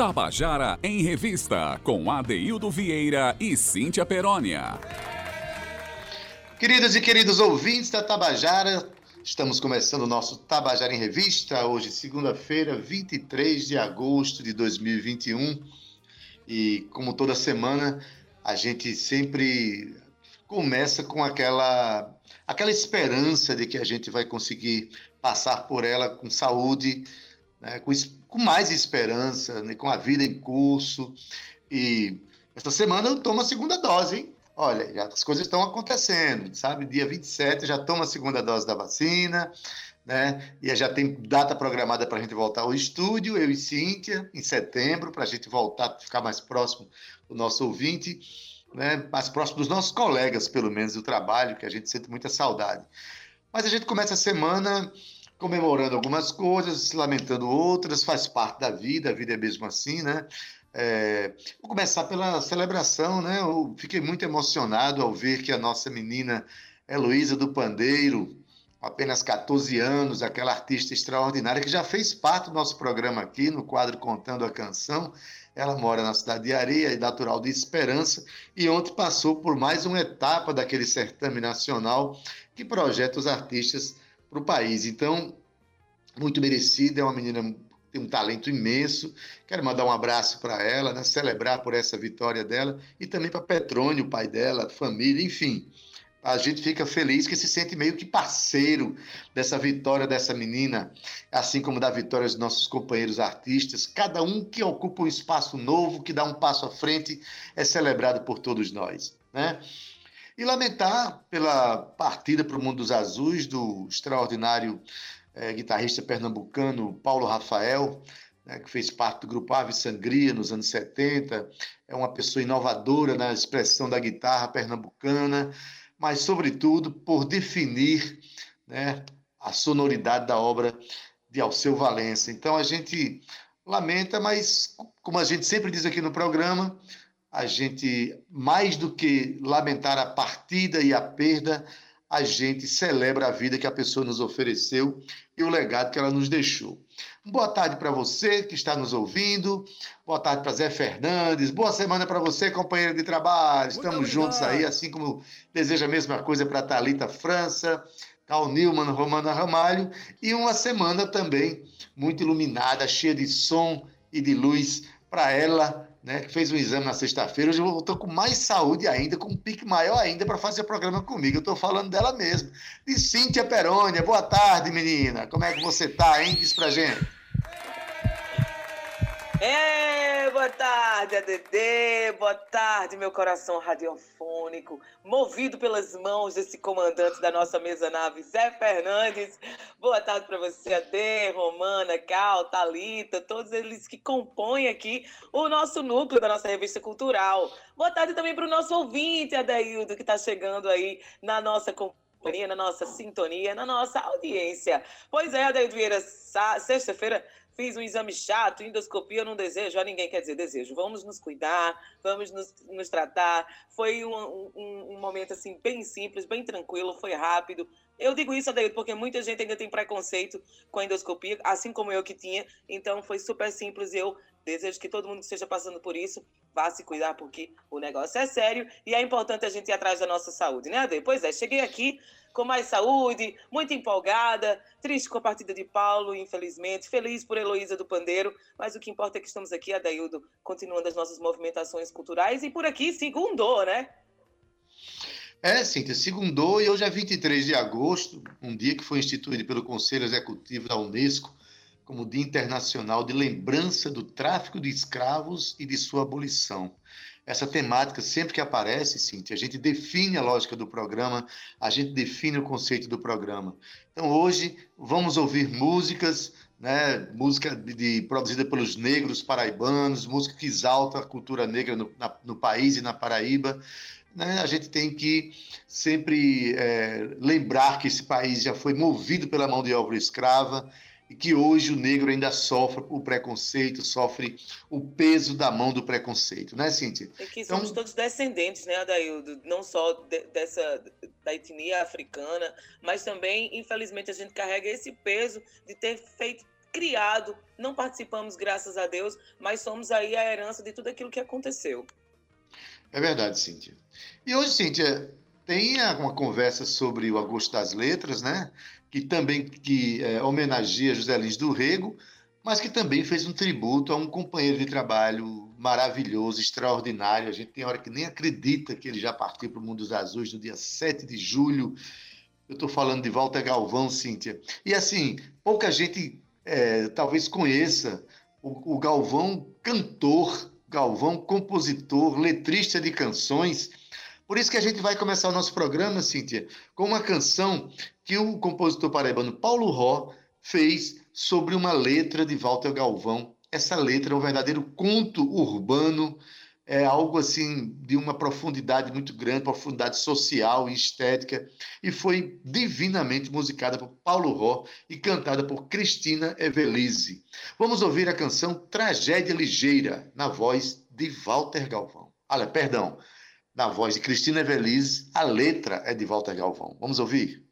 Tabajara em Revista, com Adeildo Vieira e Cíntia Perónia. Queridas e queridos ouvintes da Tabajara, estamos começando o nosso Tabajara em Revista, hoje, segunda-feira, 23 de agosto de 2021. E como toda semana, a gente sempre começa com aquela, aquela esperança de que a gente vai conseguir passar por ela com saúde, né, com, com mais esperança, né, com a vida em curso. E esta semana eu tomo a segunda dose, hein? Olha, já, as coisas estão acontecendo, sabe? Dia 27 já toma a segunda dose da vacina, né? E já tem data programada para a gente voltar ao estúdio, eu e Cíntia, em setembro, para a gente voltar, ficar mais próximo do nosso ouvinte, né? mais próximo dos nossos colegas, pelo menos, do trabalho, que a gente sente muita saudade. Mas a gente começa a semana comemorando algumas coisas, lamentando outras, faz parte da vida, a vida é mesmo assim, né? É, vou começar pela celebração, né? Eu fiquei muito emocionado ao ver que a nossa menina Heloísa do Pandeiro, apenas 14 anos, aquela artista extraordinária que já fez parte do nosso programa aqui no quadro Contando a Canção. Ela mora na cidade de Areia, natural de Esperança, e ontem passou por mais uma etapa daquele certame nacional que projeta os artistas para o país. Então, muito merecida, é uma menina tem um talento imenso. Quero mandar um abraço para ela, né? celebrar por essa vitória dela e também para Petrônio, pai dela, família, enfim. A gente fica feliz que se sente meio que parceiro dessa vitória dessa menina, assim como da vitória dos nossos companheiros artistas. Cada um que ocupa um espaço novo, que dá um passo à frente, é celebrado por todos nós. Né? E lamentar pela partida para o mundo dos azuis do extraordinário é, guitarrista pernambucano Paulo Rafael, né, que fez parte do grupo Ave Sangria nos anos 70. É uma pessoa inovadora na expressão da guitarra pernambucana, mas, sobretudo, por definir né, a sonoridade da obra de Alceu Valença. Então, a gente lamenta, mas, como a gente sempre diz aqui no programa, a gente, mais do que lamentar a partida e a perda, a gente celebra a vida que a pessoa nos ofereceu e o legado que ela nos deixou. Boa tarde para você que está nos ouvindo. Boa tarde para Zé Fernandes. Boa semana para você, companheiro de trabalho. Estamos juntos aí, assim como deseja a mesma coisa para Talita França, Cal Newman, Romana Ramalho. E uma semana também muito iluminada, cheia de som e de luz para ela, né, que fez um exame na sexta-feira. Hoje eu estou com mais saúde ainda, com um pique maior ainda para fazer o programa comigo. Eu estou falando dela mesmo. De Cíntia Perônia. Boa tarde, menina. Como é que você tá, hein? Diz pra gente. É, boa tarde, ADD, boa tarde, meu coração radiofônico, movido pelas mãos desse comandante da nossa mesa nave, Zé Fernandes. Boa tarde para você, AD, Romana, Cal, Talita, todos eles que compõem aqui o nosso núcleo da nossa revista cultural. Boa tarde também para o nosso ouvinte, Adaildo, que está chegando aí na nossa companhia, na nossa sintonia, na nossa audiência. Pois é, Adaildo Vieira, sexta-feira fiz um exame chato, endoscopia, eu não desejo a ninguém, quer dizer, desejo. Vamos nos cuidar, vamos nos, nos tratar. Foi um, um, um, momento, assim, bem simples, bem tranquilo, foi rápido. Eu digo isso, Adaildo, porque muita gente ainda tem preconceito com a endoscopia, assim como eu que tinha. Então, foi super simples. Eu desejo que todo mundo que esteja passando por isso vá se cuidar, porque o negócio é sério e é importante a gente ir atrás da nossa saúde, né, Ade? Pois é, cheguei aqui com mais saúde, muito empolgada, triste com a partida de Paulo, infelizmente, feliz por Heloísa do Pandeiro, mas o que importa é que estamos aqui, Adaildo, continuando as nossas movimentações culturais e por aqui, segundou, né? É, Cíntia, segundou e hoje é 23 de agosto, um dia que foi instituído pelo Conselho Executivo da Unesco como Dia Internacional de Lembrança do Tráfico de Escravos e de sua abolição essa temática sempre que aparece, Cintia, a gente define a lógica do programa, a gente define o conceito do programa. Então hoje vamos ouvir músicas, né, música de, de, produzida pelos negros paraibanos, música que exalta a cultura negra no, na, no país e na Paraíba. Né, a gente tem que sempre é, lembrar que esse país já foi movido pela mão de obra escrava, e que hoje o negro ainda sofre o preconceito, sofre o peso da mão do preconceito, né, Cíntia? É que somos então, todos descendentes, né, Adaildo? Não só de, dessa da etnia africana, mas também, infelizmente, a gente carrega esse peso de ter feito criado, não participamos, graças a Deus, mas somos aí a herança de tudo aquilo que aconteceu. É verdade, Cíntia. E hoje, Cíntia, tem uma conversa sobre o Agosto das Letras, né? Que também que é, homenageia José Lins do Rego, mas que também fez um tributo a um companheiro de trabalho maravilhoso, extraordinário. A gente tem hora que nem acredita que ele já partiu para o mundo dos azuis no dia 7 de julho. Eu estou falando de Walter Galvão, Cíntia. E assim, pouca gente é, talvez conheça o, o Galvão cantor, Galvão compositor, letrista de canções. Por isso que a gente vai começar o nosso programa, Cíntia, com uma canção que o compositor paraibano Paulo Ró fez sobre uma letra de Walter Galvão. Essa letra é um verdadeiro conto urbano é algo assim de uma profundidade muito grande, profundidade social e estética, e foi divinamente musicada por Paulo Ró e cantada por Cristina Evelise. Vamos ouvir a canção Tragédia Ligeira, na voz de Walter Galvão. Olha, perdão, na voz de Cristina Evelise, a letra é de Walter Galvão. Vamos ouvir?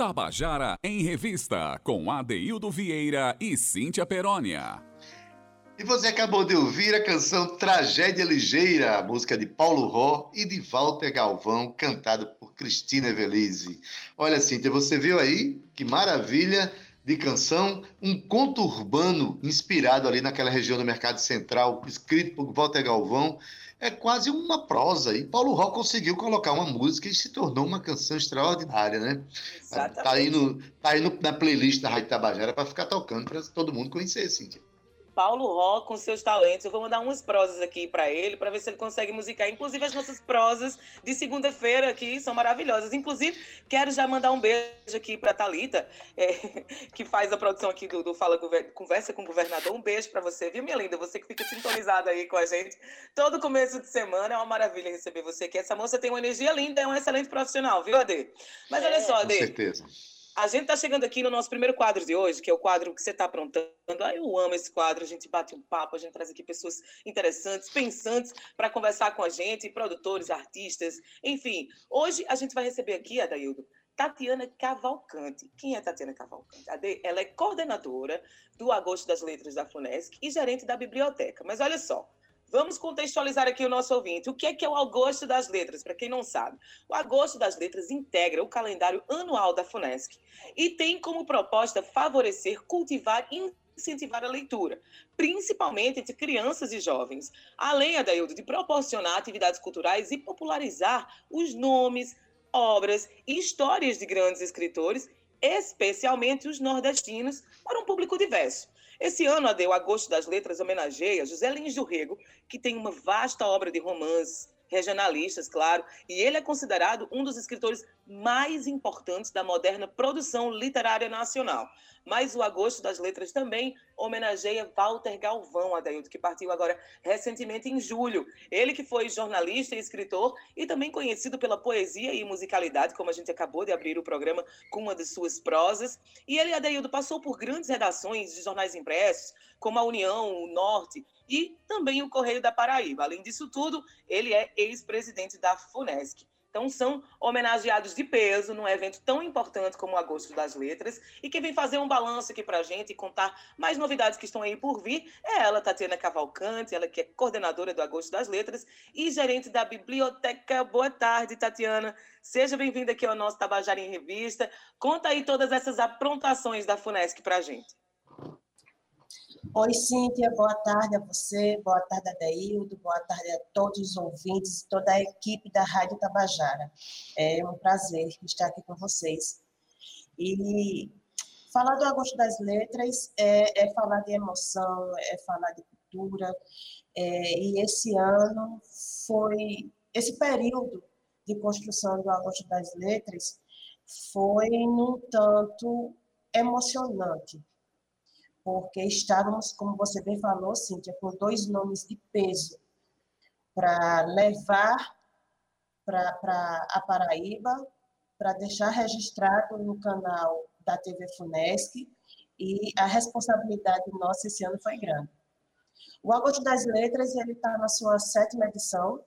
Tabajara em Revista, com Adeildo Vieira e Cíntia Perónia. E você acabou de ouvir a canção Tragédia Ligeira, música de Paulo Ró e de Walter Galvão, cantada por Cristina Evelise. Olha, Cíntia, você viu aí? Que maravilha de canção, um conto urbano inspirado ali naquela região do Mercado Central, escrito por Walter Galvão. É quase uma prosa. E Paulo Ró conseguiu colocar uma música e se tornou uma canção extraordinária, né? Exatamente. Tá aí, no, tá aí no, na playlist da Rádio Tabajara para ficar tocando para todo mundo conhecer, Cíntia. Paulo Ró com seus talentos. Eu vou mandar umas prosas aqui para ele, para ver se ele consegue musicar. Inclusive, as nossas prosas de segunda-feira aqui são maravilhosas. Inclusive, quero já mandar um beijo aqui para Talita, é, que faz a produção aqui do, do Fala Conversa com o Governador. Um beijo para você, viu, minha linda? Você que fica sintonizada aí com a gente todo começo de semana. É uma maravilha receber você aqui. Essa moça tem uma energia linda, é um excelente profissional, viu, Ade? Mas olha só, Ade. Com certeza. A gente está chegando aqui no nosso primeiro quadro de hoje, que é o quadro que você está aprontando. Ah, eu amo esse quadro, a gente bate um papo, a gente traz aqui pessoas interessantes, pensantes, para conversar com a gente, produtores, artistas, enfim. Hoje a gente vai receber aqui, Adaildo, Tatiana Cavalcante. Quem é Tatiana Cavalcante? Ela é coordenadora do Agosto das Letras da FUNESC e gerente da biblioteca. Mas olha só, Vamos contextualizar aqui o nosso ouvinte. O que é que é o Agosto das Letras, para quem não sabe? O Agosto das Letras integra o calendário anual da FUNESC e tem como proposta favorecer, cultivar e incentivar a leitura, principalmente entre crianças e jovens, além, Adaildo, de proporcionar atividades culturais e popularizar os nomes, obras e histórias de grandes escritores, especialmente os nordestinos, para um público diverso. Esse ano, a Deu Agosto das Letras homenageia José Lins do Rego, que tem uma vasta obra de romances, regionalistas, claro, e ele é considerado um dos escritores mais importantes da moderna produção literária nacional. Mas o Agosto das Letras também homenageia Walter Galvão, Adaildo, que partiu agora recentemente em julho. Ele que foi jornalista e escritor e também conhecido pela poesia e musicalidade, como a gente acabou de abrir o programa com uma de suas prosas. E ele, Adaildo, passou por grandes redações de jornais impressos, como a União, o Norte e também o Correio da Paraíba. Além disso tudo, ele é ex-presidente da FUNESC. Então, são homenageados de peso num evento tão importante como o Agosto das Letras. E quem vem fazer um balanço aqui para a gente e contar mais novidades que estão aí por vir é ela, Tatiana Cavalcante, ela que é coordenadora do Agosto das Letras e gerente da Biblioteca. Boa tarde, Tatiana. Seja bem-vinda aqui ao nosso Tabajara em Revista. Conta aí todas essas aprontações da FUNESC para a gente. Oi, Cíntia, boa tarde a você, boa tarde a Deildo, boa tarde a todos os ouvintes e toda a equipe da Rádio Tabajara. É um prazer estar aqui com vocês. E falar do Agosto das Letras é, é falar de emoção, é falar de cultura, é, e esse ano foi, esse período de construção do Agosto das Letras foi, no tanto, emocionante porque estávamos, como você bem falou, Cíntia, com dois nomes de peso para levar para a Paraíba, para deixar registrado no canal da TV Funesc, e a responsabilidade nossa esse ano foi grande. O Agosto das Letras ele está na sua sétima edição,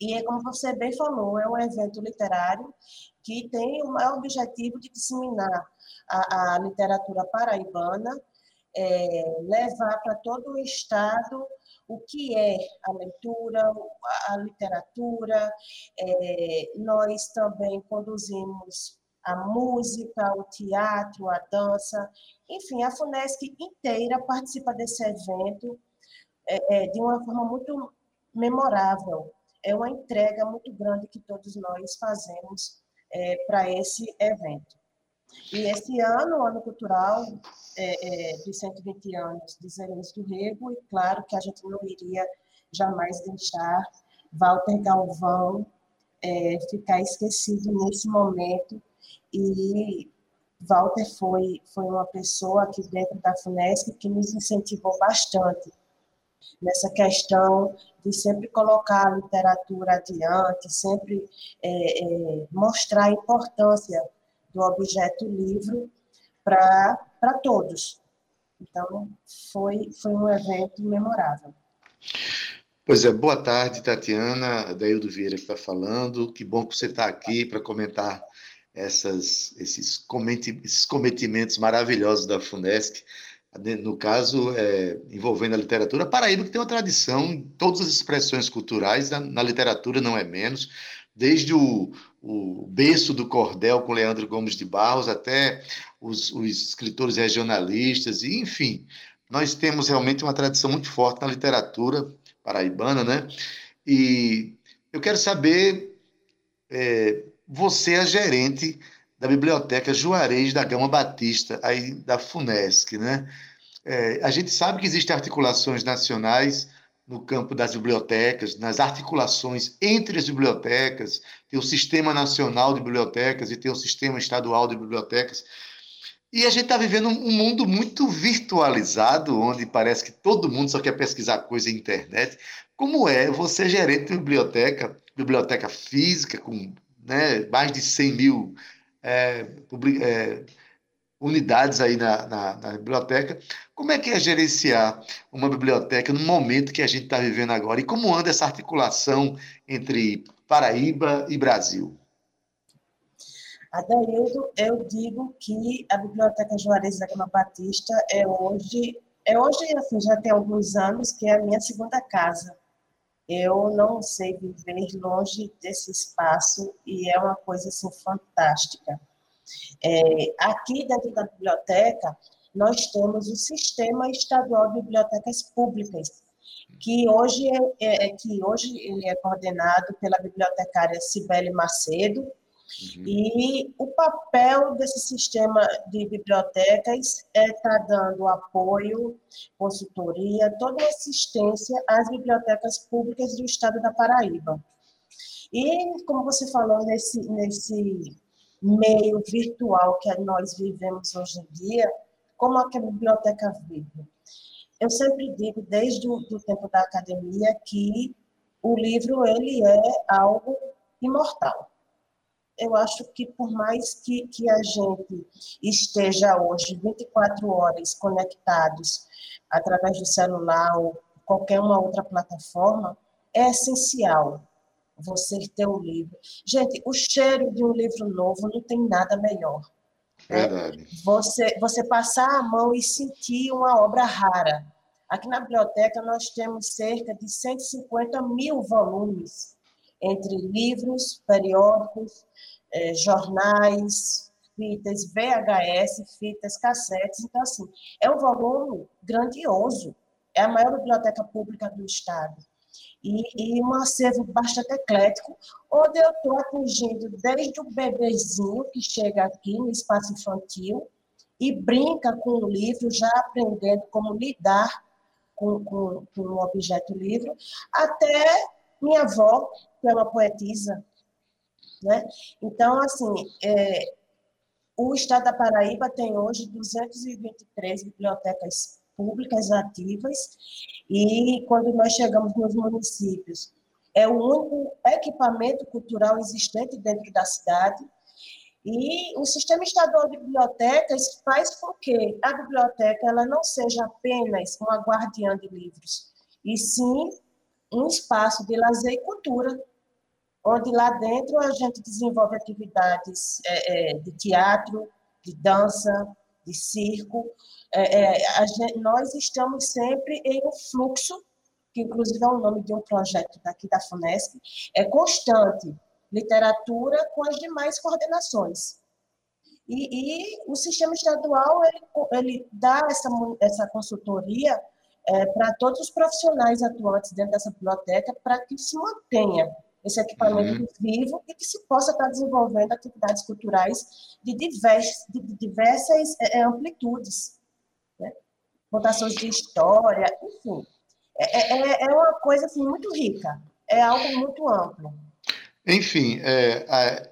e é como você bem falou, é um evento literário que tem o maior objetivo de disseminar a, a literatura paraibana é, levar para todo o Estado o que é a leitura, a literatura. É, nós também conduzimos a música, o teatro, a dança, enfim, a FUNESC inteira participa desse evento é, é, de uma forma muito memorável. É uma entrega muito grande que todos nós fazemos é, para esse evento. E esse ano, o ano cultural é, é, dos 120 anos de Zerense do Rego, e claro que a gente não iria jamais deixar Walter Galvão é, ficar esquecido nesse momento. E Walter foi, foi uma pessoa aqui dentro da FUNESC que nos incentivou bastante nessa questão de sempre colocar a literatura adiante, sempre é, é, mostrar a importância do objeto livro para todos. Então, foi, foi um evento memorável. Pois é, boa tarde, Tatiana, Daildo Vieira que está falando. Que bom que você está aqui para comentar essas, esses, cometi, esses cometimentos maravilhosos da FUNESC, no caso, é, envolvendo a literatura. Paraíba que tem uma tradição em todas as expressões culturais, na, na literatura não é menos, desde o, o berço do cordel com Leandro Gomes de Barros até os, os escritores regionalistas, e enfim, nós temos realmente uma tradição muito forte na literatura paraibana, né? E eu quero saber, é, você é gerente da Biblioteca Juarez da Gama Batista, aí da FUNESC, né? É, a gente sabe que existem articulações nacionais no campo das bibliotecas, nas articulações entre as bibliotecas, tem o Sistema Nacional de Bibliotecas e tem o Sistema Estadual de Bibliotecas. E a gente está vivendo um mundo muito virtualizado, onde parece que todo mundo só quer pesquisar coisa na internet. Como é você gerente de biblioteca, biblioteca física, com né, mais de 100 mil é, é, unidades aí na, na, na, biblioteca. Como é que é gerenciar uma biblioteca no momento que a gente está vivendo agora? E como anda essa articulação entre Paraíba e Brasil? Adaildo, eu digo que a Biblioteca Juarez da Gama Batista é hoje, é hoje assim, já tem alguns anos que é a minha segunda casa. Eu não sei viver longe desse espaço e é uma coisa assim fantástica. É, aqui dentro da biblioteca, nós temos o Sistema Estadual de Bibliotecas Públicas, que hoje é, é, é que hoje ele é coordenado pela bibliotecária Cibele Macedo, Uhum. E o papel desse sistema de bibliotecas é estar tá dando apoio, consultoria, toda assistência às bibliotecas públicas do estado da Paraíba. E, como você falou, nesse, nesse meio virtual que nós vivemos hoje em dia, como a biblioteca vive? Eu sempre digo, desde o tempo da academia, que o livro ele é algo imortal eu acho que por mais que, que a gente esteja hoje 24 horas conectados através do celular ou qualquer uma outra plataforma, é essencial você ter um livro. Gente, o cheiro de um livro novo não tem nada melhor. Né? Verdade. Você, você passar a mão e sentir uma obra rara. Aqui na biblioteca nós temos cerca de 150 mil volumes entre livros, periódicos, eh, jornais, fitas VHS, fitas cassetes. Então, assim, é um volume grandioso. É a maior biblioteca pública do Estado. E, e um acervo bastante eclético, onde eu estou atingindo desde o bebezinho que chega aqui no espaço infantil e brinca com o livro, já aprendendo como lidar com, com, com um objeto livro, até minha avó, que é uma poetisa. Né? Então, assim, é, o Estado da Paraíba tem hoje 223 bibliotecas públicas ativas e quando nós chegamos nos municípios, é o único equipamento cultural existente dentro da cidade e o sistema estadual de bibliotecas faz com que a biblioteca ela não seja apenas uma guardiã de livros, e sim um espaço de lazer e cultura, onde lá dentro a gente desenvolve atividades é, é, de teatro, de dança, de circo. É, é gente, nós estamos sempre em um fluxo, que inclusive é o nome de um projeto daqui da FUNESC, é constante, literatura com as demais coordenações. E, e o sistema estadual, ele, ele dá essa, essa consultoria é, para todos os profissionais atuantes dentro dessa biblioteca para que se mantenha esse equipamento uhum. vivo e que se possa estar desenvolvendo atividades culturais de, diversas, de diversas é, amplitudes. Contações de história, enfim. É, é, é, uma coisa assim, muito rica, é algo muito amplo. Enfim, é,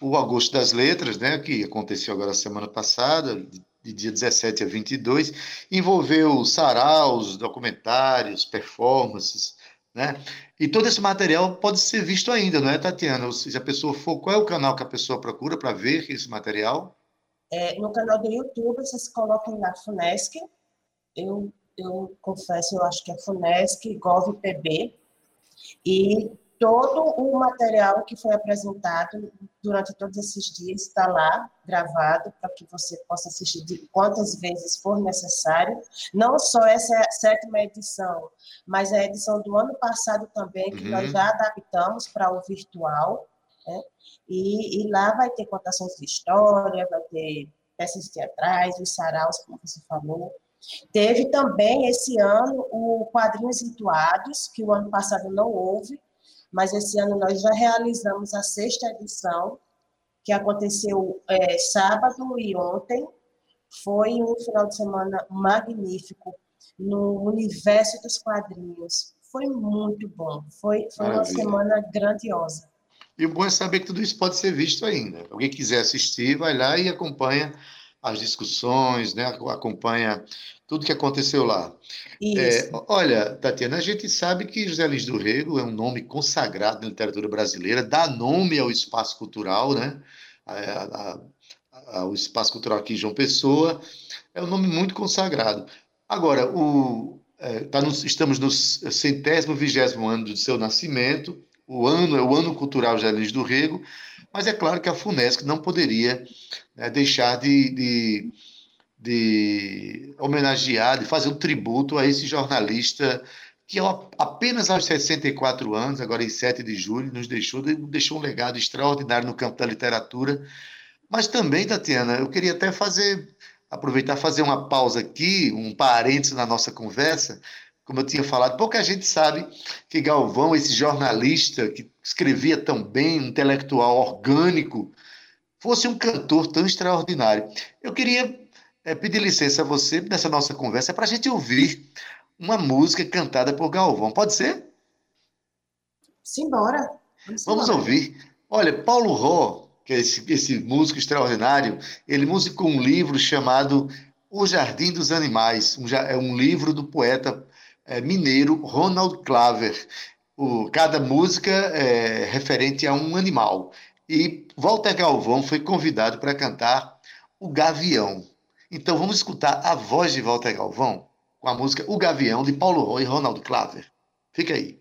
o Agosto das Letras, né, que aconteceu agora semana passada, de dia 17 a 22, envolveu saraus, documentários, performances, né? E todo esse material pode ser visto ainda, não é, Tatiana? Se a pessoa for, qual é o canal que a pessoa procura para ver esse material? É, no canal do YouTube, vocês colocam na FUNESC. Eu, eu confesso, eu acho que é FUNESC, GovPB. E todo o material que foi apresentado durante todos esses dias está lá gravado para que você possa assistir de quantas vezes for necessário. Não só essa é sétima edição, mas a edição do ano passado também, que uhum. nós já adaptamos para o virtual. Né? E, e, lá vai ter contações de história, vai ter peças teatrais, os saraus, como você falou. Teve também esse ano o Quadrinhos Entoados, que o ano passado não houve, mas esse ano nós já realizamos a sexta edição, que aconteceu é, sábado e ontem. Foi um final de semana magnífico no universo dos quadrinhos. Foi muito bom, foi, foi uma semana grandiosa. E o bom é saber que tudo isso pode ser visto ainda. Alguém quiser assistir, vai lá e acompanha as discussões, né? acompanha tudo que aconteceu lá. É, olha, Tatiana, a gente sabe que José Lins do Rego é um nome consagrado na literatura brasileira, dá nome ao espaço cultural, né? A, a, ao espaço cultural aqui em João Pessoa, é um nome muito consagrado. Agora, o, é, tá no, estamos no centésimo, vigésimo ano do seu nascimento, o ano é o ano cultural José Lins do Rego, mas é claro que a FUNESC não poderia né, deixar de, de, de, homenagear, de fazer um tributo a esse jornalista que apenas aos 64 anos, agora em 7 de julho, nos deixou, deixou um legado extraordinário no campo da literatura. Mas também, Tatiana, eu queria até fazer, aproveitar fazer uma pausa aqui, um parênteses na nossa conversa, como eu tinha falado, pouca gente sabe que Galvão, esse jornalista que escrevia tão bem, intelectual orgânico, fosse um cantor tão extraordinário. Eu queria é, pedir licença a você nessa nossa conversa para a gente ouvir uma música cantada por Galvão. Pode ser? Simbora. Vamos, Vamos ouvir. Olha, Paulo Ró, que é esse, esse músico extraordinário, ele musicou um livro chamado O Jardim dos Animais. Um, é um livro do poeta é, mineiro Ronald Claver. O, cada música é referente a um animal. E Walter Galvão foi convidado para cantar O Gavião. Então vamos escutar a voz de Walter Galvão com a música O Gavião de Paulo Roy e Ronaldo Claver. Fica aí.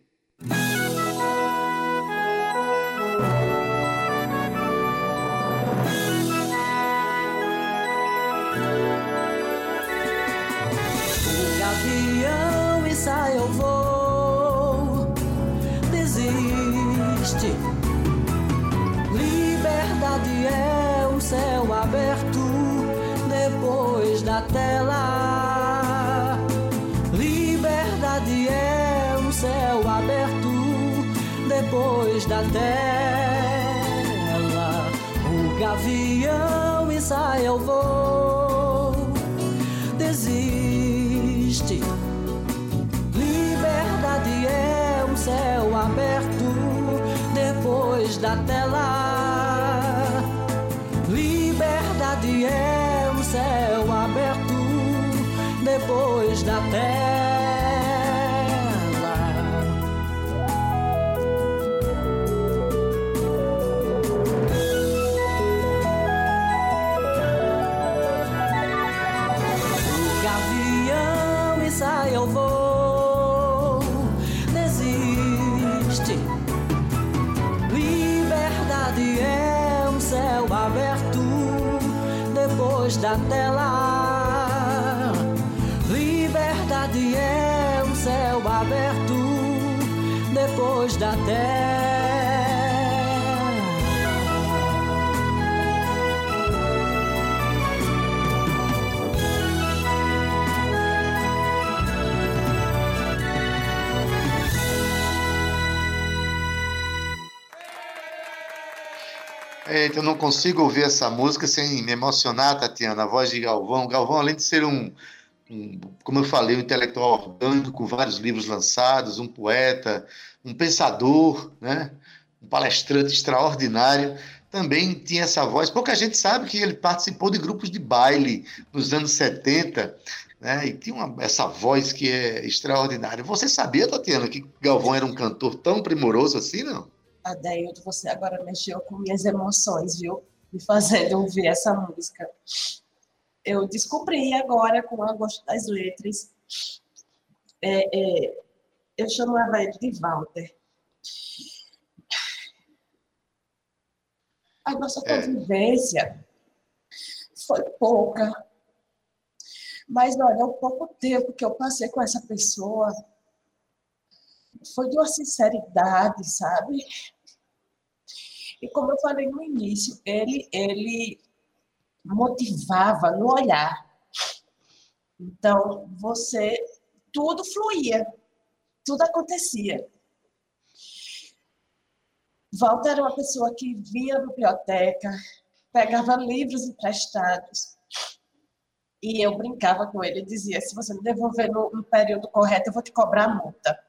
Eu não consigo ouvir essa música sem me emocionar, Tatiana, a voz de Galvão. Galvão, além de ser um, um como eu falei, um intelectual orgânico, com vários livros lançados, um poeta, um pensador, né? um palestrante extraordinário, também tinha essa voz. Pouca gente sabe que ele participou de grupos de baile nos anos 70, né? E tinha uma, essa voz que é extraordinária. Você sabia, Tatiana, que Galvão era um cantor tão primoroso assim, não? Adaildo, você agora mexeu com minhas emoções, viu? Me fazendo ouvir essa música. Eu descobri agora, com a gosto das letras, é, é, eu chamava ele de Walter. A nossa é. convivência foi pouca. Mas, olha, o pouco tempo que eu passei com essa pessoa foi de uma sinceridade, sabe? E como eu falei no início, ele, ele motivava no olhar. Então, você, tudo fluía, tudo acontecia. Walter era uma pessoa que via a biblioteca, pegava livros emprestados, e eu brincava com ele e dizia: se você não devolver no, no período correto, eu vou te cobrar multa.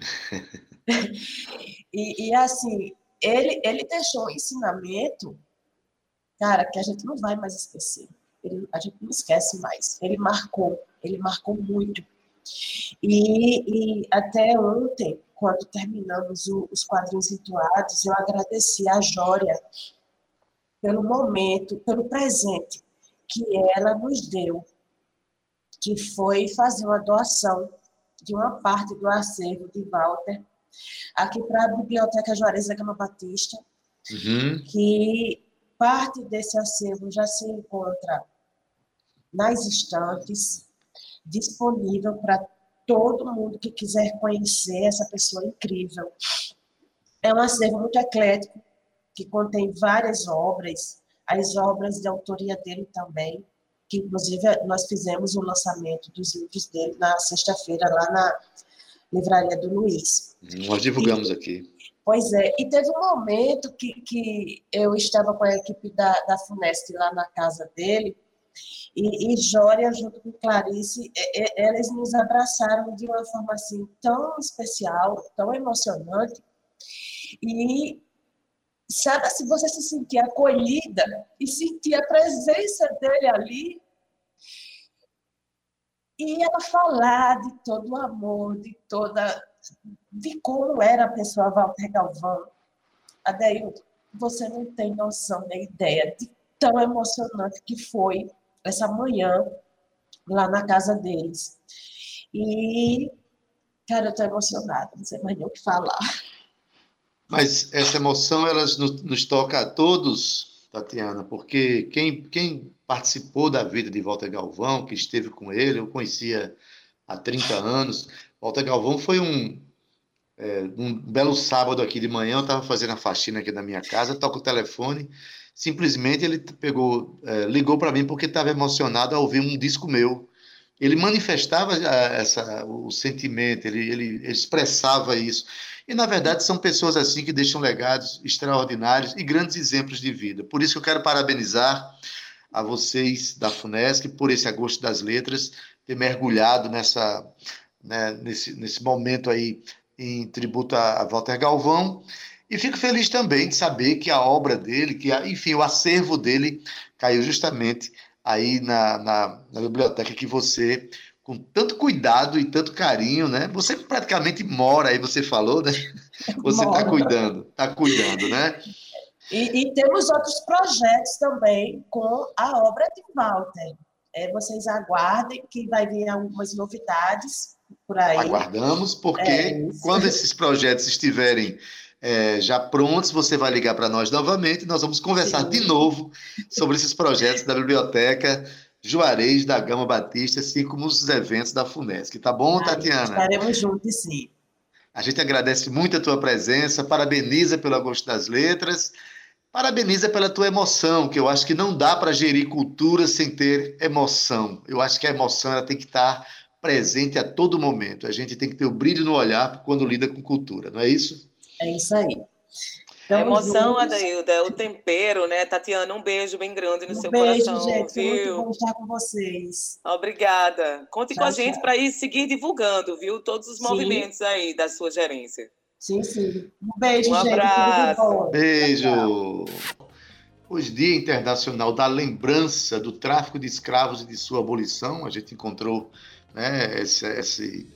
e, e, assim, ele, ele deixou um ensinamento, cara, que a gente não vai mais esquecer. Ele, a gente não esquece mais. Ele marcou, ele marcou muito. E, e até ontem, quando terminamos o, os quadrinhos rituados, eu agradeci a Jória pelo momento, pelo presente que ela nos deu, que foi fazer uma doação de uma parte do acervo de Walter aqui para a Biblioteca Juarez da Gama Batista, uhum. que parte desse acervo já se encontra nas estantes, disponível para todo mundo que quiser conhecer essa pessoa incrível. É um acervo muito eclético, que contém várias obras, as obras de autoria dele também, que inclusive nós fizemos o lançamento dos livros dele na sexta-feira lá na Livraria do Luiz. Nós divulgamos e, aqui. Pois é, e teve um momento que, que eu estava com a equipe da, da Funest lá na casa dele, e, e Jória, junto com Clarice, e, e, eles nos abraçaram de uma forma assim tão especial, tão emocionante, e sabe, se você se sentir acolhida e sentir a presença dele ali, e ela falar de todo o amor, de toda. de como era a pessoa Walter Galvão. Adeildo, você não tem noção nem ideia de tão emocionante que foi essa manhã lá na casa deles. E, cara, eu estou emocionada, não sei mais nem o que falar. Mas essa emoção, nos, nos toca a todos, Tatiana, porque quem, quem participou da vida de Walter Galvão, que esteve com ele, eu conhecia há 30 anos. Walter Galvão foi um, é, um belo sábado aqui de manhã, eu estava fazendo a faxina aqui na minha casa, toco o telefone, simplesmente ele pegou, é, ligou para mim porque estava emocionado ao ouvir um disco meu. Ele manifestava é, essa, o sentimento, ele, ele, ele expressava isso. E, na verdade, são pessoas assim que deixam legados extraordinários e grandes exemplos de vida. Por isso eu quero parabenizar a vocês da FUNESC por esse agosto das letras, ter mergulhado nessa, né, nesse, nesse momento aí em tributo a, a Walter Galvão. E fico feliz também de saber que a obra dele, que enfim, o acervo dele caiu justamente aí na, na, na biblioteca que você com tanto cuidado e tanto carinho, né? Você praticamente mora aí, você falou, né? Você está cuidando, está cuidando, né? E, e, temos outros projetos também com a obra de Walter. É, vocês aguardem que vai vir algumas novidades por aí. Aguardamos, porque é quando esses projetos estiverem é, já prontos, você vai ligar para nós novamente e nós vamos conversar sim. de novo sobre esses projetos da Biblioteca Juarez da Gama Batista, assim como os eventos da FUNESC. Tá bom, Ai, Tatiana? Estaremos juntos, sim. A gente agradece muito a tua presença, parabeniza pelo Agosto das Letras Parabeniza pela tua emoção, que eu acho que não dá para gerir cultura sem ter emoção. Eu acho que a emoção ela tem que estar presente a todo momento. A gente tem que ter o brilho no olhar quando lida com cultura, não é isso? É isso aí. Então, a emoção, juntos. Adailda, o tempero, né? Tatiana, um beijo bem grande no um seu beijo, coração. Gente, viu? Muito bom estar com vocês. Obrigada. Conte tchau, com a gente para ir seguir divulgando, viu? Todos os Sim. movimentos aí da sua gerência. Sim, sim. Um beijo, um gente. Abraço. Beijo. Hoje, Dia Internacional da Lembrança do Tráfico de Escravos e de sua abolição. A gente encontrou né, esse, esse,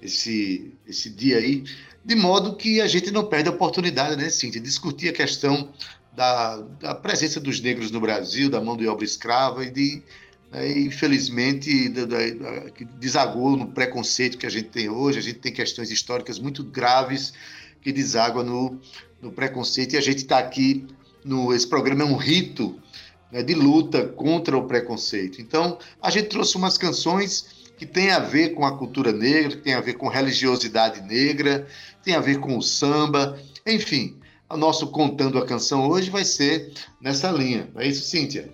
esse, esse dia aí, de modo que a gente não perde a oportunidade, né, Cíntia, de discutir a questão da, da presença dos negros no Brasil, da mão de obra escrava e de né, infelizmente desagou no preconceito que a gente tem hoje. A gente tem questões históricas muito graves que desaguam no, no preconceito e a gente está aqui no, esse programa é um rito né, de luta contra o preconceito. Então, a gente trouxe umas canções que têm a ver com a cultura negra, que têm a ver com religiosidade negra, tem a ver com o samba, enfim. O nosso Contando a Canção hoje vai ser nessa linha. Não é isso, Cíntia?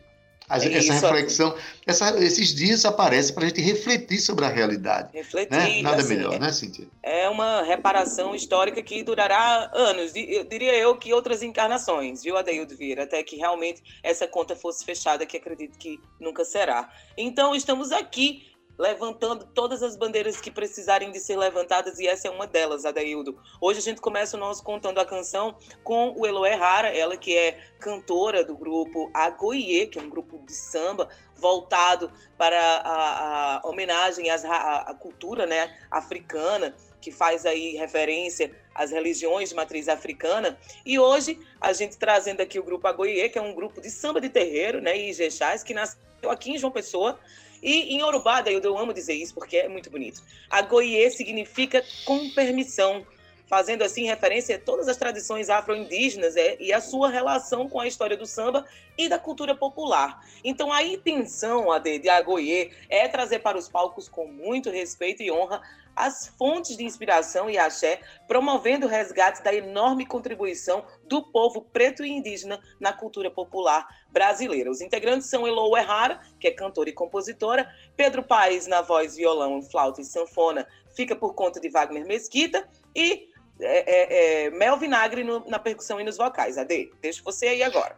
É essa isso. reflexão, essa, esses dias aparece para a gente refletir sobre a realidade. Refletir. Né? Nada assim, melhor, é, né, Cíntia? É uma reparação histórica que durará anos, eu diria eu que outras encarnações, viu, Adeildo Vieira? Até que realmente essa conta fosse fechada, que acredito que nunca será. Então, estamos aqui levantando todas as bandeiras que precisarem de ser levantadas, e essa é uma delas, Adaildo. Hoje a gente começa o nosso Contando a Canção com o Eloé Rara, ela que é cantora do grupo Agoie, que é um grupo de samba voltado para a, a homenagem às, à, cultura né, africana, que faz aí referência às religiões de matriz africana. E hoje a gente trazendo aqui o grupo Agoie, que é um grupo de samba de terreiro, né, e Ijexás, que nasceu aqui em João Pessoa, e em Yorubá, daí eu amo dizer isso porque é muito bonito. Agoie significa com permissão, fazendo assim referência a todas as tradições afro-indígenas é, e a sua relação com a história do samba e da cultura popular. Então a intenção a de, Agoie é trazer para os palcos com muito respeito e honra as fontes de inspiração e axé, promovendo o resgate da enorme contribuição do povo preto e indígena na cultura popular brasileira. Os integrantes são Elo Errara, que é cantora e compositora, Pedro Paes na voz, violão, flauta e sanfona, fica por conta de Wagner Mesquita, e é, é, é, Mel Vinagre no, na percussão e nos vocais. Ade, deixa você aí agora.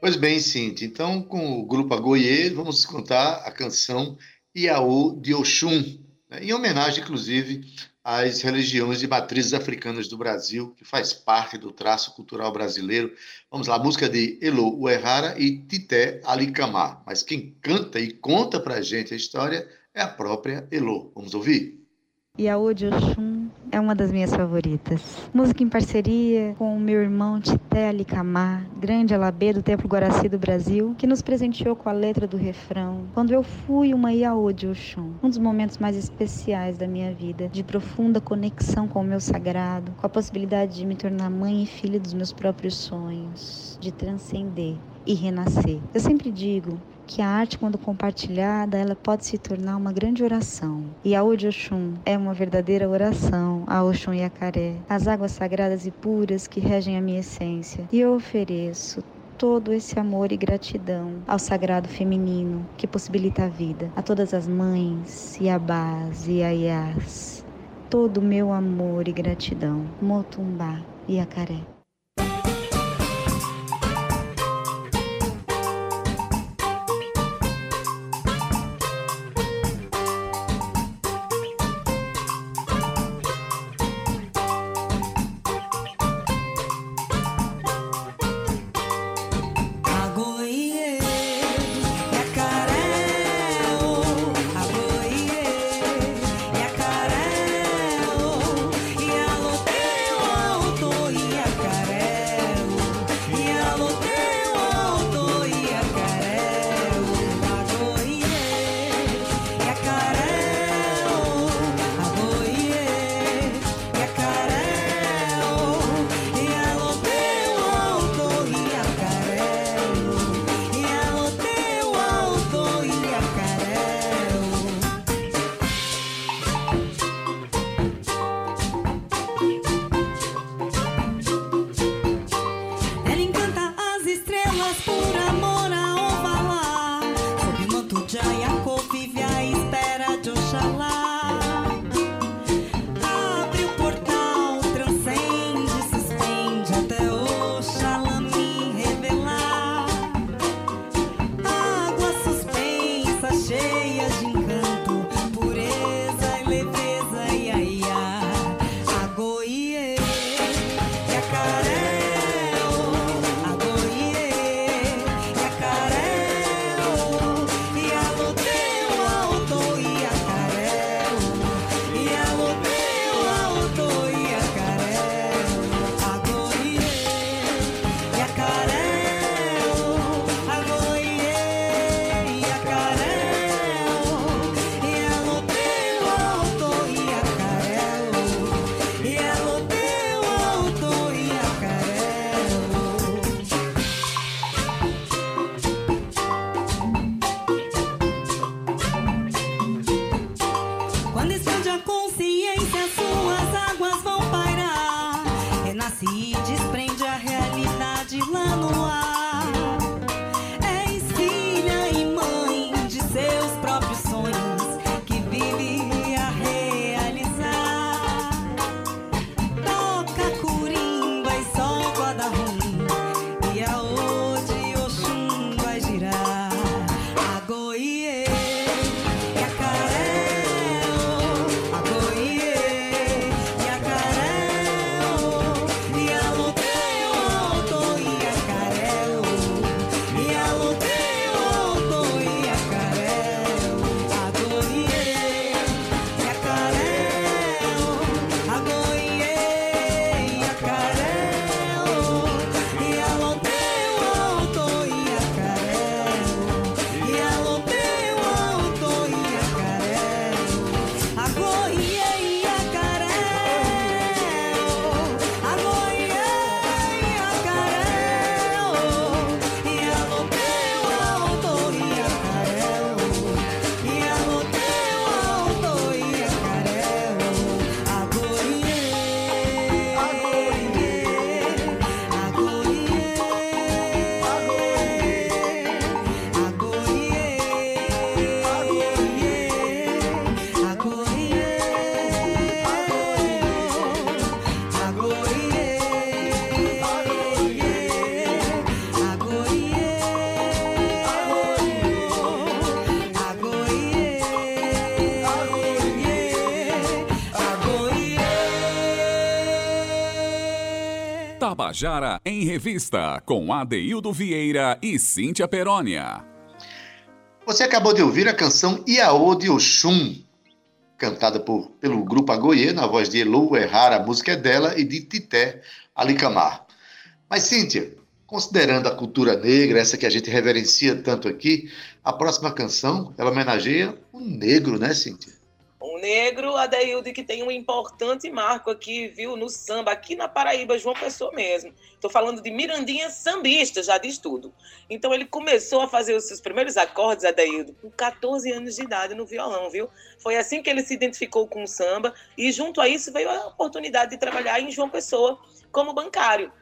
Pois bem, Cintia. Então, com o grupo Agoie, vamos contar a canção Iaú de Oxum, né? em homenagem, inclusive, às religiões de matrizes africanas do Brasil, que faz parte do traço cultural brasileiro. Vamos lá, música de Elo Uehara e Tité Alicamar. Mas quem canta e conta para a gente a história é a própria Elo. Vamos ouvir? Iaú de Oxum é uma das minhas favoritas. Música em parceria com o meu irmão Tité Alicamar, grande alabê do Templo Guaraci do Brasil, que nos presenteou com a letra do refrão Quando eu fui uma Iaô de Oxum. Um dos momentos mais especiais da minha vida, de profunda conexão com o meu sagrado, com a possibilidade de me tornar mãe e filha dos meus próprios sonhos, de transcender e renascer. Eu sempre digo que a arte, quando compartilhada, ela pode se tornar uma grande oração. E a Ode Oxum é uma verdadeira oração a Oxum e a Caré, as águas sagradas e puras que regem a minha essência. E eu ofereço todo esse amor e gratidão ao sagrado feminino que possibilita a vida, a todas as mães, Iabás e Aiás. Todo o meu amor e gratidão, Motumbá e Acaré. Em Revista, com Adeildo Vieira e Cíntia Perónia. Você acabou de ouvir a canção Iaô de Oxum, cantada por, pelo grupo Agoie, na voz de Elu Errar, a música é dela, e de Tité Alicamar. Mas, Cíntia, considerando a cultura negra, essa que a gente reverencia tanto aqui, a próxima canção, ela homenageia o negro, né, Cíntia? Um negro, Adeildo, que tem um importante marco aqui, viu, no samba, aqui na Paraíba, João Pessoa mesmo. Estou falando de Mirandinha sambista, já diz tudo. Então ele começou a fazer os seus primeiros acordes, Adeildo, com 14 anos de idade no violão, viu? Foi assim que ele se identificou com o samba e junto a isso veio a oportunidade de trabalhar em João Pessoa como bancário.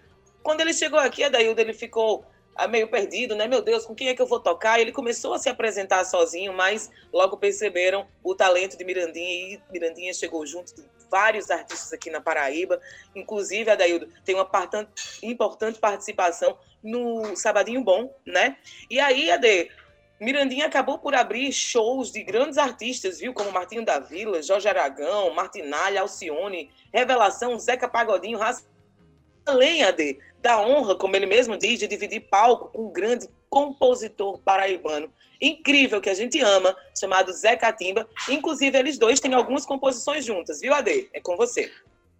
Quando ele chegou aqui, Adeildo, ele ficou meio perdido, né? Meu Deus, com quem é que eu vou tocar? Ele começou a se apresentar sozinho, mas logo perceberam o talento de Mirandinha e Mirandinha chegou junto de vários artistas aqui na Paraíba, inclusive Adaildo tem uma importante participação no Sabadinho Bom, né? E aí, Ade, Mirandinha acabou por abrir shows de grandes artistas, viu? Como Martinho da Vila, Jorge Aragão, Martinalha, Alcione, Revelação, Zeca Pagodinho, Raça Além, Ade, da honra, como ele mesmo diz, de dividir palco com um grande compositor paraibano incrível que a gente ama, chamado Zé Catimba. Inclusive, eles dois têm algumas composições juntas, viu, Ade? É com você.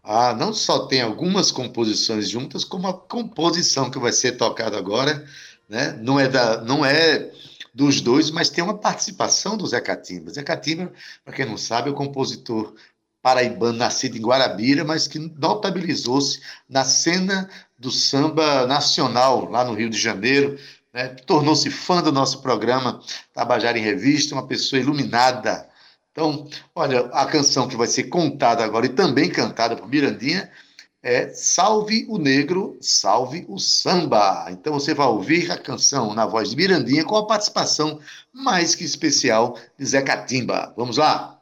Ah, não só tem algumas composições juntas, como a composição que vai ser tocada agora, né? Não é da, não é dos dois, mas tem uma participação do Zé Catimba. Zé Catimba, para quem não sabe, é o compositor paraibano nascido em Guarabira, mas que notabilizou-se na cena do samba nacional lá no Rio de Janeiro, né? tornou-se fã do nosso programa Tabajara em Revista, uma pessoa iluminada. Então, olha, a canção que vai ser contada agora e também cantada por Mirandinha é Salve o Negro, Salve o Samba. Então você vai ouvir a canção na voz de Mirandinha com a participação mais que especial de Zé Catimba. Vamos lá?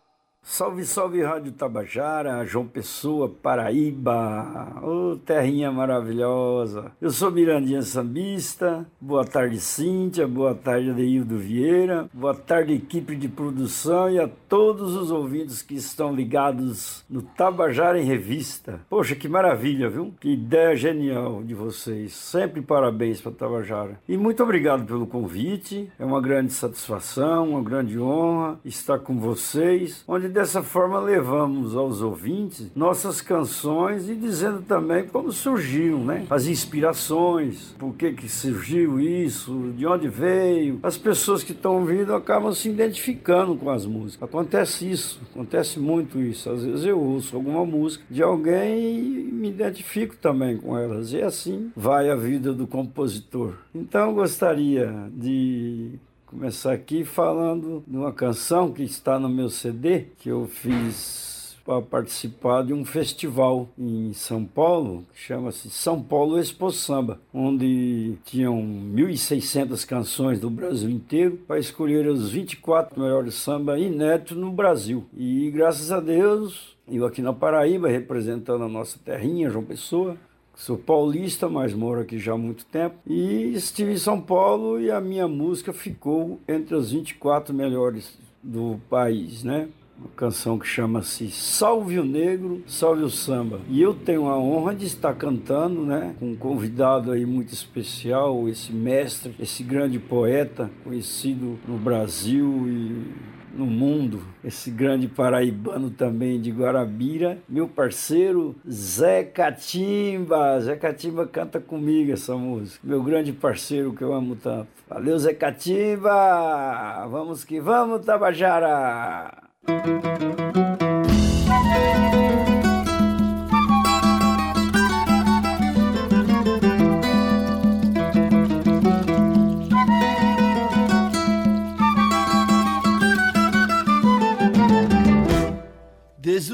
Salve, salve Rádio Tabajara, João Pessoa, Paraíba, ô oh, terrinha maravilhosa. Eu sou Mirandinha Sambista, boa tarde Cíntia, boa tarde Adeildo Vieira, boa tarde equipe de produção e a todos os ouvintes que estão ligados no Tabajara em Revista. Poxa, que maravilha, viu? Que ideia genial de vocês. Sempre parabéns para Tabajara. E muito obrigado pelo convite, é uma grande satisfação, uma grande honra estar com vocês, onde dessa forma levamos aos ouvintes nossas canções e dizendo também como surgiu, né? As inspirações, por que que surgiu isso, de onde veio. As pessoas que estão ouvindo acabam se identificando com as músicas. Acontece isso, acontece muito isso. Às vezes eu ouço alguma música de alguém e me identifico também com elas. E assim vai a vida do compositor. Então eu gostaria de começar aqui falando de uma canção que está no meu CD, que eu fiz para participar de um festival em São Paulo, que chama-se São Paulo Expo Samba, onde tinham 1.600 canções do Brasil inteiro para escolher os 24 melhores samba inéditos no Brasil. E graças a Deus, eu aqui na Paraíba, representando a nossa terrinha, João Pessoa, Sou paulista, mas moro aqui já há muito tempo. E estive em São Paulo e a minha música ficou entre as 24 melhores do país, né? Uma canção que chama-se Salve o Negro, Salve o Samba. E eu tenho a honra de estar cantando, né? Com um convidado aí muito especial, esse mestre, esse grande poeta, conhecido no Brasil e no mundo, esse grande paraibano também de Guarabira, meu parceiro Zé Catimba. Zé Catimba canta comigo essa música, meu grande parceiro que eu amo tanto. Valeu, Zé Catimba! Vamos que vamos, Tabajara!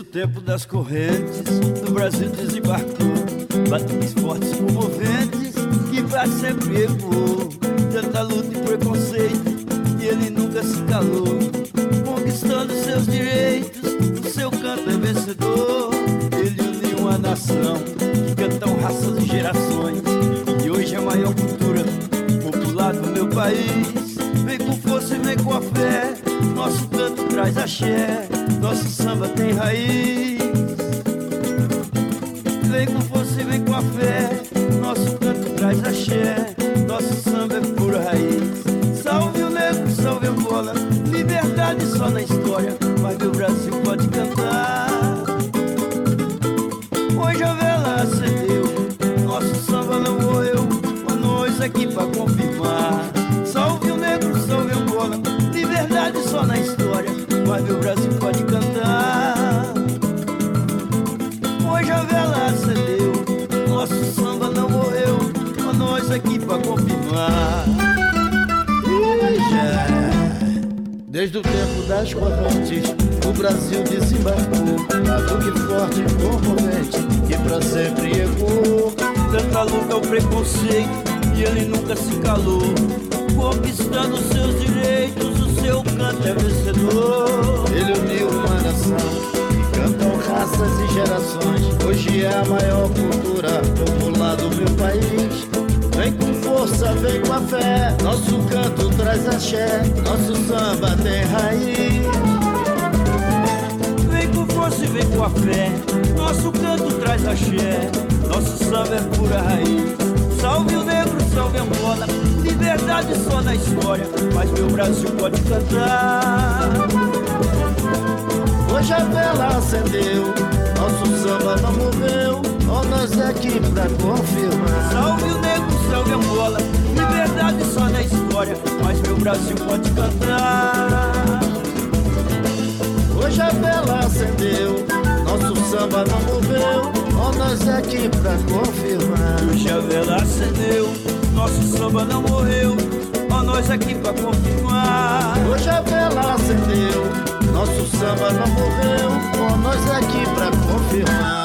O tempo das correntes, o Brasil desembarcou. Batalhas fortes e comoventes, que pra sempre ecoou. Tanta luta e preconceito, e ele nunca se calou. Conquistando seus direitos, o seu canto é vencedor. Ele uniu uma nação, que cantam raças e gerações. E hoje é a maior cultura popular do meu país. Vem com força e vem com a fé, nosso canto traz axé. Nosso samba tem raiz. Vem com força e vem com a fé. Nosso canto traz axé. Nosso samba é pura raiz. Salve o negro, salve Angola. Liberdade só na história. Mas meu Brasil pode cantar. Hoje a vela acendeu. Nosso samba não morreu. Com nós aqui pra confirmar. Salve o negro, salve Angola. Liberdade só na história. Mas meu Brasil pode Desde o tempo das correntes, o Brasil desembarcou. Batuque forte, comovente, que pra sempre ecoou. Tanta luta o preconceito, e ele nunca se calou. Conquistando seus direitos, o seu canto é vencedor. Ele uniu uma nação cantam raças e gerações. Hoje é a maior cultura popular do meu país. Vem com força, vem com a fé. Nosso canto traz axé, nosso samba tem raiz. Vem com força e vem com a fé. Nosso canto traz axé, nosso samba é pura raiz. Salve o negro, salve a Angola. Liberdade só na história, mas meu Brasil pode cantar. Hoje a vela acendeu, nosso samba não morreu. Ó, nós aqui pra confirmar. Salve o Angola. Liberdade só na história, mas meu Brasil pode cantar. Hoje a vela acendeu, nosso samba não morreu. Ó, nós aqui pra confirmar. Hoje a vela acendeu, nosso samba não morreu. Ó, nós aqui pra confirmar. Hoje a vela acendeu. Nosso samba não morreu, ó, nós aqui pra confirmar.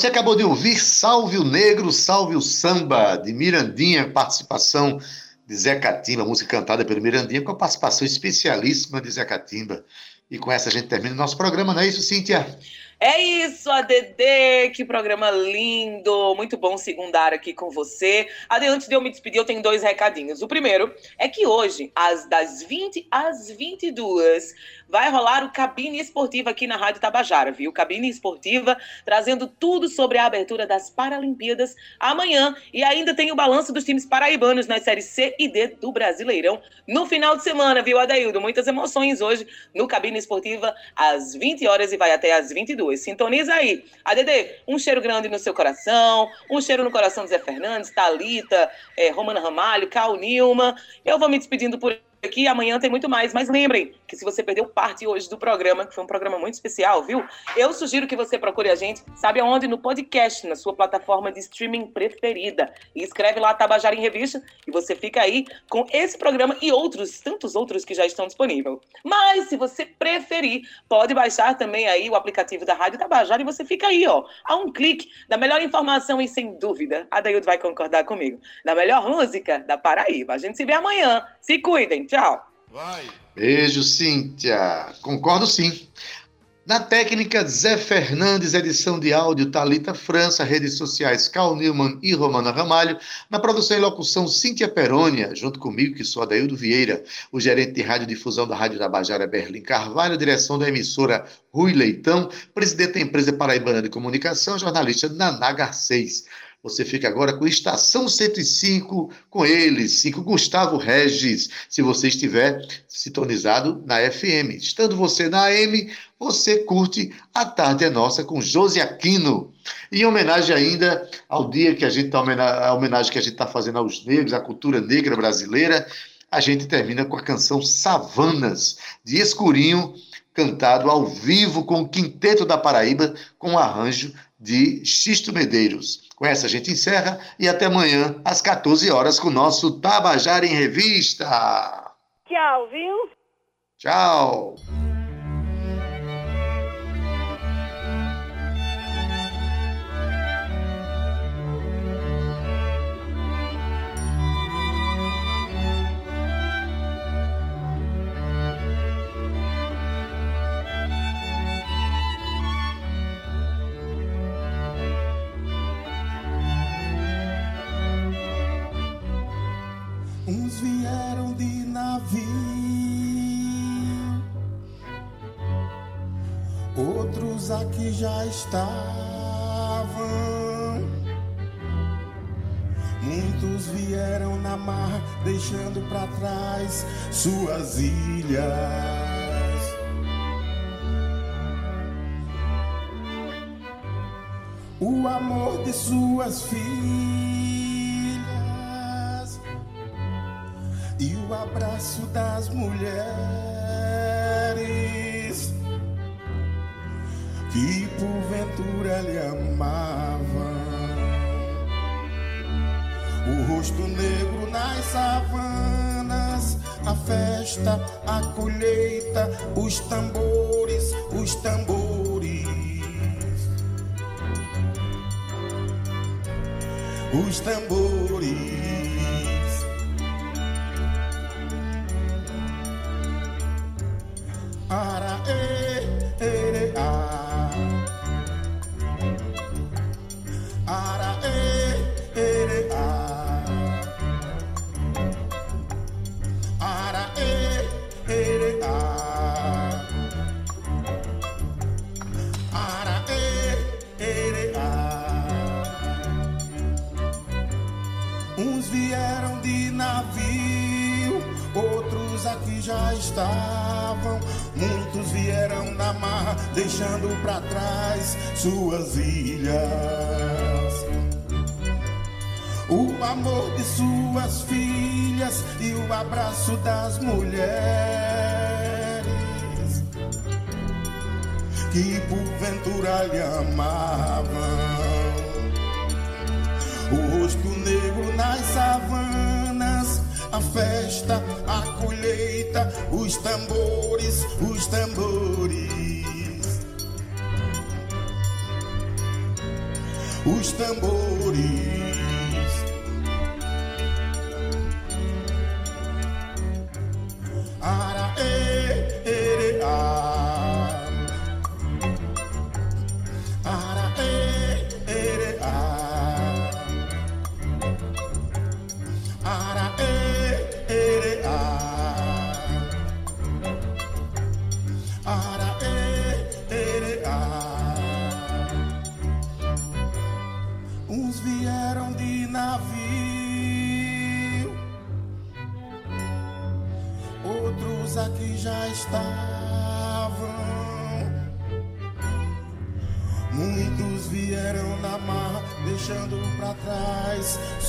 Você acabou de ouvir Salve o Negro, Salve o Samba, de Mirandinha, participação de Zé Catimba, música cantada pelo Mirandinha, com a participação especialíssima de Zé Catimba. E com essa a gente termina o nosso programa, não é isso, Cíntia? É isso, ADD, que programa lindo, muito bom segundar aqui com você. AD, antes de eu me despedir, eu tenho dois recadinhos. O primeiro é que hoje, às das 20 às 22, vai rolar o Cabine Esportiva aqui na Rádio Tabajara, viu? Cabine Esportiva trazendo tudo sobre a abertura das Paralimpíadas amanhã. E ainda tem o balanço dos times paraibanos nas séries C e D do Brasileirão no final de semana, viu, Adaildo? Muitas emoções hoje no Cabine Esportiva às 20 horas e vai até às 22. Sintoniza aí. ADD, um cheiro grande no seu coração, um cheiro no coração de Zé Fernandes, Thalita, é, Romana Ramalho, Cal Nilma. Eu vou me despedindo por aqui. Amanhã tem muito mais. Mas lembrem que se você perdeu parte hoje do programa, que foi um programa muito especial, viu? Eu sugiro que você procure a gente, sabe aonde? No podcast, na sua plataforma de streaming preferida. E escreve lá Tabajara em Revista e você fica aí com esse programa e outros, tantos outros que já estão disponíveis. Mas se você preferir, pode baixar também aí o aplicativo da Rádio Tabajara e você fica aí, ó, a um clique da melhor informação e sem dúvida, a Daildo vai concordar comigo, da melhor música da Paraíba. A gente se vê amanhã. Se cuidem. Tchau. Vai. Beijo, Cíntia. Concordo sim. Na técnica, Zé Fernandes, edição de áudio, Talita França, redes sociais, Cal Newman e Romana Ramalho. Na produção e locução, Cíntia Perônia, junto comigo, que sou Adaildo Vieira, o gerente de radiodifusão da Rádio Tabajara, Berlim Carvalho, direção da emissora Rui Leitão, presidente da empresa Paraibana de Comunicação, jornalista Naná Garcês. Você fica agora com Estação 105, com ele, 5 Gustavo Regis, se você estiver sintonizado na FM. Estando você na AM, você curte A Tarde é Nossa com Josi Aquino. Em homenagem ainda ao dia que a gente está homenagem que a gente está fazendo aos negros, à cultura negra brasileira, a gente termina com a canção Savanas, de Escurinho, cantado ao vivo com o Quinteto da Paraíba, com o arranjo de Xisto Medeiros. Com essa a gente encerra e até amanhã, às 14 horas, com o nosso Tabajara em Revista. Tchau, viu? Tchau. Outros aqui já estavam. Muitos vieram na mar, deixando para trás suas ilhas. o amor de suas filhas e o abraço das mulheres que porventura lhe amavam. O rosto negro nas savanas, a festa, a colheita, os tambores, os tambores. Os tambores. Já estavam. Muitos vieram na mar, deixando pra trás suas ilhas. O amor de suas filhas e o abraço das mulheres que porventura lhe amavam. O rosto negro nas savanas, a festa, a colheita, os tambores, os tambores. Os tambores.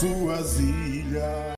Suas ilhas.